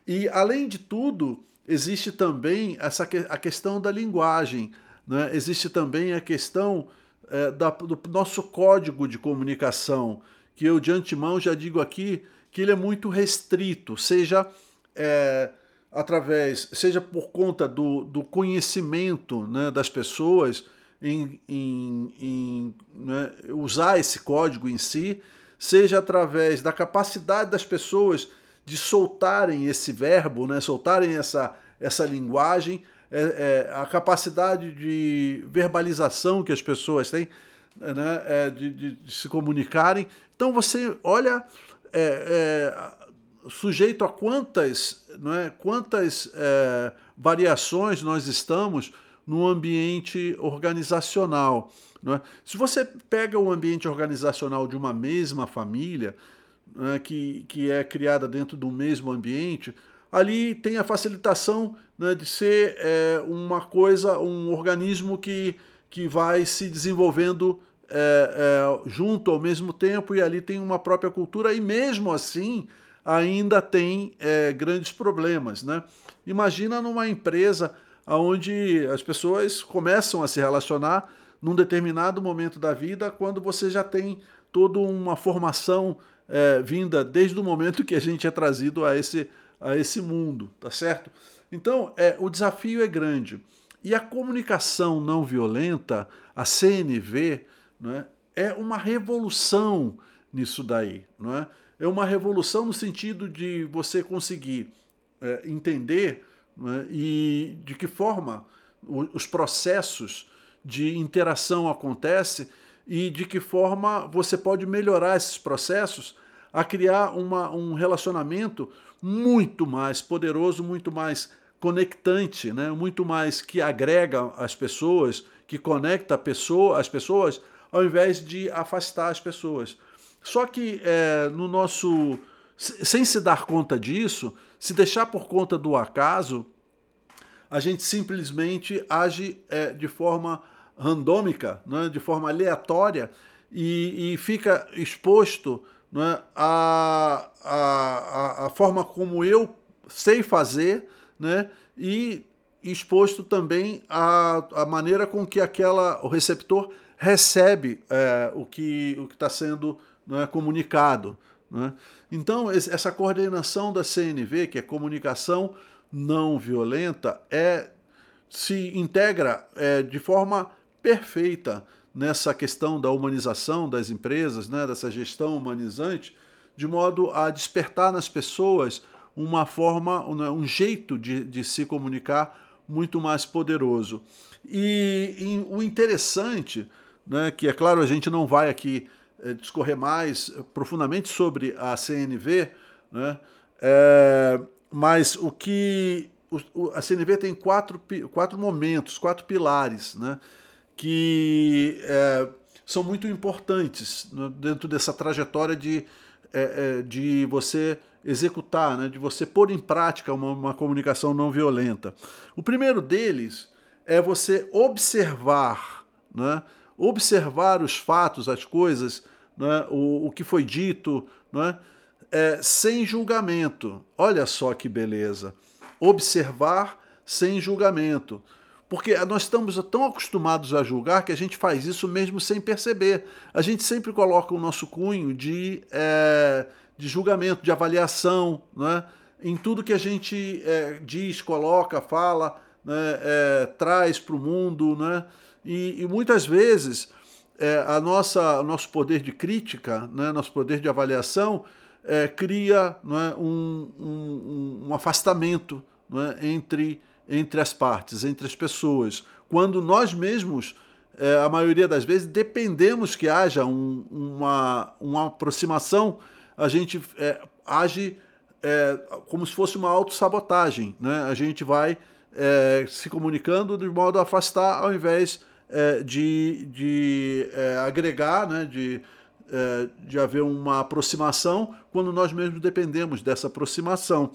E, além de tudo, existe também essa, a questão da linguagem, né? existe também a questão é, da, do nosso código de comunicação, que eu de antemão já digo aqui que ele é muito restrito, seja é, através, seja por conta do, do conhecimento né, das pessoas em, em, em né, usar esse código em si, seja através da capacidade das pessoas de soltarem esse verbo, né, soltarem essa, essa linguagem, é, é, a capacidade de verbalização que as pessoas têm, né, é, de, de, de, se comunicarem. Então você olha é, é, sujeito a quantas, não é, quantas é, variações nós estamos no ambiente organizacional. É? Se você pega o ambiente organizacional de uma mesma família, é, que, que é criada dentro do mesmo ambiente, ali tem a facilitação né, de ser é, uma coisa, um organismo que, que vai se desenvolvendo é, é, junto ao mesmo tempo e ali tem uma própria cultura e mesmo assim ainda tem grandes problemas. Né? Imagina numa empresa onde as pessoas começam a se relacionar num determinado momento da vida, quando você já tem toda uma formação é, vinda desde o momento que a gente é trazido a esse, a esse mundo, tá certo? Então, é, o desafio é grande. E a comunicação não violenta, a CNV, né, é uma revolução nisso daí. Não é? é uma revolução no sentido de você conseguir é, entender né, e de que forma os processos de interação acontecem e de que forma você pode melhorar esses processos a criar uma, um relacionamento muito mais poderoso, muito mais conectante, né? muito mais que agrega as pessoas, que conecta a pessoa, as pessoas, ao invés de afastar as pessoas. Só que é, no nosso. Sem se dar conta disso, se deixar por conta do acaso, a gente simplesmente age é, de forma randômica, né, de forma aleatória, e, e fica exposto né, a, a, a, forma como eu sei fazer, né, e exposto também a, a maneira com que aquela, o receptor recebe é, o que está sendo né, comunicado. Né? Então, essa coordenação da CNV, que é comunicação não violenta é se integra é, de forma perfeita nessa questão da humanização das empresas, né, dessa gestão humanizante, de modo a despertar nas pessoas uma forma, um jeito de, de se comunicar muito mais poderoso. E, e o interessante, né, que é claro a gente não vai aqui é, discorrer mais profundamente sobre a CNV, né, é, mas o que. O, a CNV tem quatro, quatro momentos, quatro pilares, né? Que é, são muito importantes dentro dessa trajetória de, é, é, de você executar, né, de você pôr em prática uma, uma comunicação não violenta. O primeiro deles é você observar, né, observar os fatos, as coisas, né, o, o que foi dito, né, é, sem julgamento. Olha só que beleza. Observar sem julgamento. Porque nós estamos tão acostumados a julgar que a gente faz isso mesmo sem perceber. A gente sempre coloca o nosso cunho de, é, de julgamento, de avaliação, né? em tudo que a gente é, diz, coloca, fala, né? é, traz para o mundo. Né? E, e muitas vezes é, a nossa, o nosso poder de crítica, né? nosso poder de avaliação, é, cria é, um, um, um, afastamento entre, entre as partes, entre as pessoas. Quando nós mesmos é, a maioria das vezes, dependemos que haja um, uma, uma aproximação, a gente é, age é, como se fosse uma autossabotagem. Né? A gente vai se comunicando de modo a afastar ao invés de, de agregar, né? de, de haver uma aproximação quando nós mesmos dependemos dessa aproximação.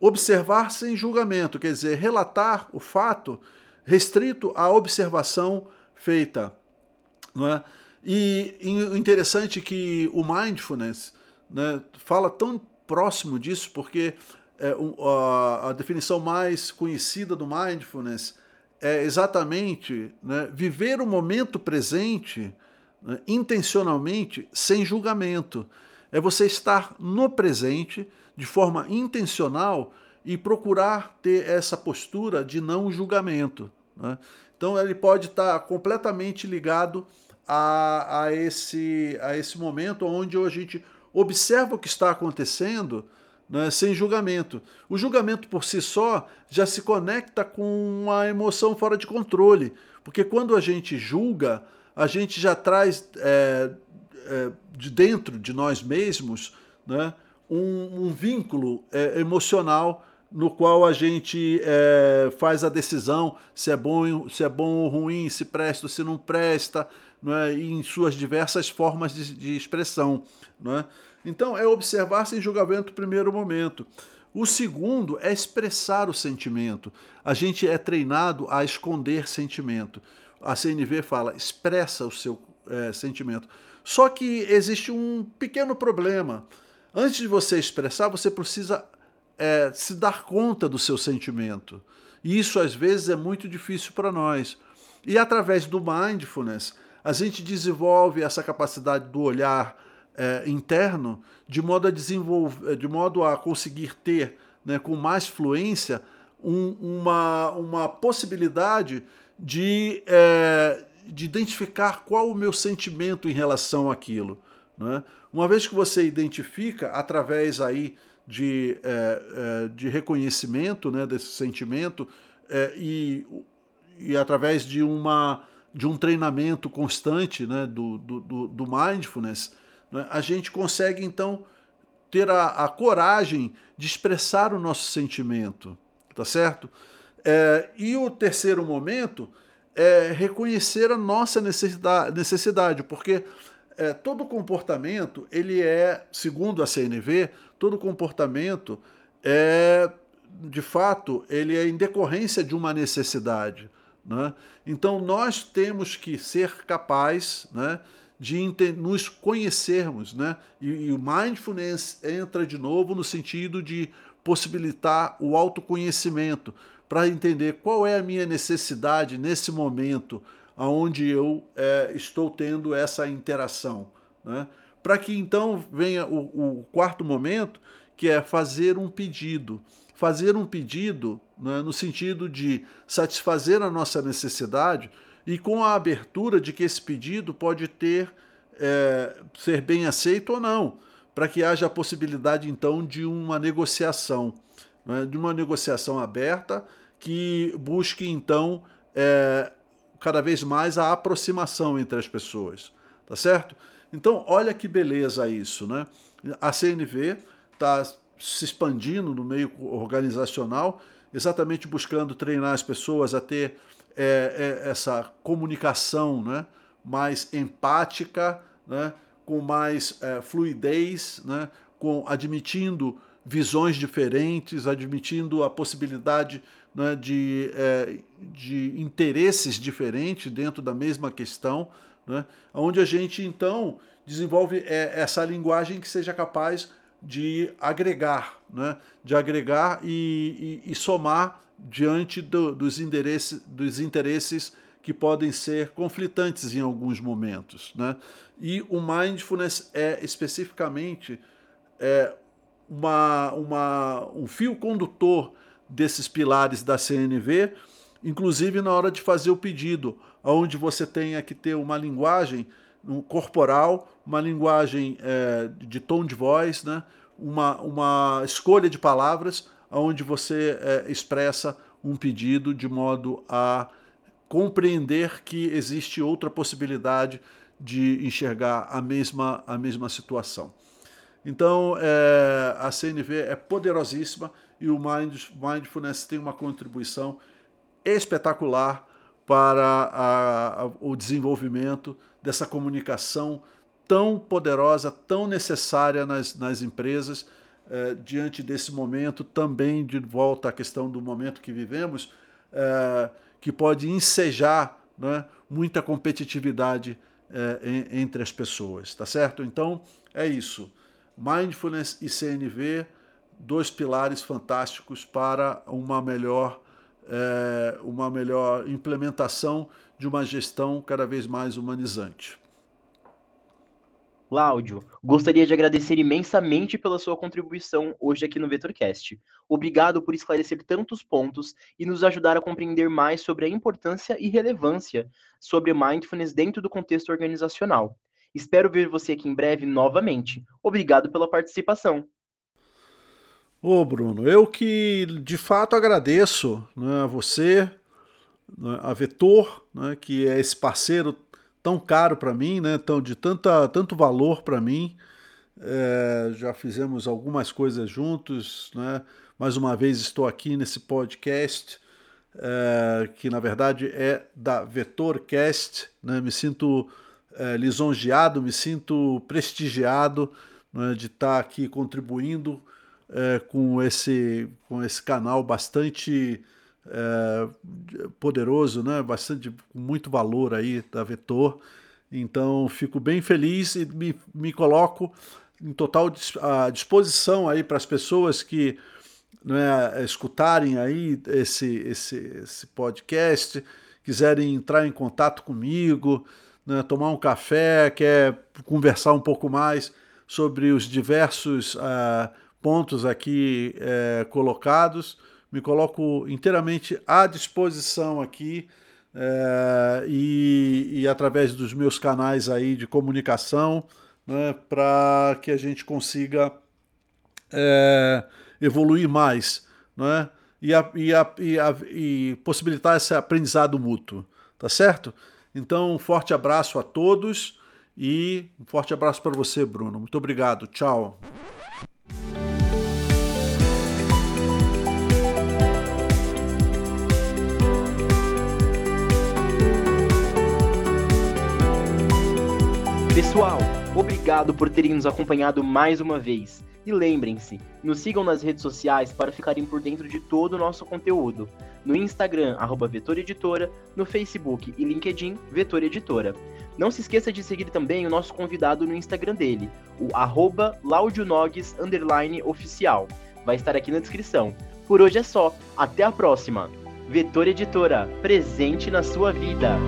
Observar sem julgamento, quer dizer, relatar o fato restrito à observação feita. Não é? E interessante que o mindfulness né, fala tão próximo disso, porque é, a, a, definição mais conhecida do mindfulness é exatamente né, viver o momento presente né, intencionalmente, sem julgamento. É você estar no presente de forma intencional e procurar ter essa postura de não julgamento. Né? Então ele pode estar completamente ligado a, a, esse, a esse momento onde a gente observa o que está acontecendo né, sem julgamento. O julgamento por si só já se conecta com uma emoção fora de controle, porque quando a gente julga, a gente já traz é, é, de dentro de nós mesmos né, um, um vínculo é, emocional no qual a gente é, faz a decisão se é bom, se é bom ou ruim, se presta ou se não presta, não é? em suas diversas formas de, de expressão. Não é? Então, é observar sem julgamento no primeiro momento. O segundo é expressar o sentimento. A gente é treinado a esconder sentimento. A CNV fala, expressa o seu é, sentimento. Só que existe um pequeno problema. Antes de você expressar, você precisa é, se dar conta do seu sentimento. E isso, às vezes, é muito difícil para nós. E através do mindfulness, a gente desenvolve essa capacidade do olhar é, interno de modo a desenvolver, de modo a conseguir ter né, com mais fluência um, uma, uma possibilidade de, é, de identificar qual o meu sentimento em relação àquilo. Né? Uma vez que você identifica através aí de, é, é, de reconhecimento né, desse sentimento é, e, e através de, uma, de um treinamento constante né, do, do, do mindfulness, né, a gente consegue então ter a, a, coragem de expressar o nosso sentimento, tá certo? É, e o terceiro momento é reconhecer a nossa necessidade, necessidade porque é, todo comportamento, ele é, segundo a CNV, todo comportamento é, de fato, ele é em decorrência de uma necessidade. Né? Então, nós temos que ser capazes né, de nos conhecermos. Né? E, e o mindfulness entra de novo no sentido de possibilitar o autoconhecimento, para entender qual é a minha necessidade nesse momento, aonde eu é, estou tendo essa interação. Né? Para que então venha o, o, quarto momento, que é fazer um pedido. Fazer um pedido né, no sentido de satisfazer a nossa necessidade e com a abertura de que esse pedido pode ter é, ser bem aceito ou não, para que haja a possibilidade então de uma negociação, né, de uma negociação aberta que busque então é, cada vez mais a aproximação entre as pessoas, tá certo? Então, olha que beleza isso, né? A CNV está se expandindo no meio organizacional, exatamente buscando treinar as pessoas a ter é, é, essa comunicação né, mais empática, né, com mais é, fluidez, né, com admitindo visões diferentes, admitindo a possibilidade né, de, é, de interesses diferentes dentro da mesma questão, né, onde a gente então desenvolve é, essa linguagem que seja capaz de agregar, né, de agregar e, e, e somar diante do, dos, interesses, dos interesses que podem ser conflitantes em alguns momentos. Né? E o mindfulness é especificamente é, uma, uma, um fio condutor desses pilares da CNV, inclusive na hora de fazer o pedido, onde você tenha que ter uma linguagem corporal, uma linguagem é, de tom de voz, né? uma, uma escolha de palavras, onde você é, expressa um pedido de modo a compreender que existe outra possibilidade de enxergar a mesma, a mesma situação. Então, é, a CNV é poderosíssima e o Mindfulness tem uma contribuição espetacular para a, a, o desenvolvimento dessa comunicação tão poderosa, tão necessária nas, nas empresas, é, diante desse momento, também de volta à questão do momento que vivemos, é, que pode ensejar né, muita competitividade é, entre as pessoas, tá certo? Então, é isso. Mindfulness e CNV, dois pilares fantásticos para uma melhor, é, uma melhor implementação de uma gestão cada vez mais humanizante. Cláudio, gostaria de agradecer imensamente pela sua contribuição hoje aqui no VetorCast. Obrigado por esclarecer tantos pontos e nos ajudar a compreender mais sobre a importância e relevância sobre mindfulness dentro do contexto organizacional. Espero ver você aqui em breve novamente. Obrigado pela participação. Ô, Bruno, eu que de fato agradeço né, a você, né, a Vetor, né, que é esse parceiro tão caro para mim, né, tão, de tanta, tanto valor para mim. É, já fizemos algumas coisas juntos, né? Mais uma vez estou aqui nesse podcast, é, que na verdade é da Vetorcast, né? Me sinto é, lisonjeado, me sinto prestigiado né, de estar aqui contribuindo é, com, esse, com esse canal bastante é, poderoso, né, bastante com muito valor aí da Vetor. Então fico bem feliz e me, me coloco em total à disposição aí para as pessoas que né, escutarem aí esse, esse, esse podcast, quiserem entrar em contato comigo, né, tomar um café, quer conversar um pouco mais sobre os diversos uh, pontos aqui uh, colocados, me coloco inteiramente à disposição aqui uh, e, e, através dos meus canais aí de comunicação né, para que a gente consiga evoluir mais né, e, a, e, a, e possibilitar esse aprendizado mútuo, tá certo? Então, um forte abraço a todos e um forte abraço para você, Bruno. Muito obrigado. Tchau. Pessoal, obrigado por terem nos acompanhado mais uma vez. E lembrem-se, nos sigam nas redes sociais para ficarem por dentro de todo o nosso conteúdo. No Instagram, arroba Vetor Editora, no Facebook e LinkedIn, Vetor Editora. Não se esqueça de seguir também o nosso convidado no Instagram dele, o arroba Laudionogues, oficial. Vai estar aqui na descrição. Por hoje é só, até a próxima! Vetor Editora, presente na sua vida!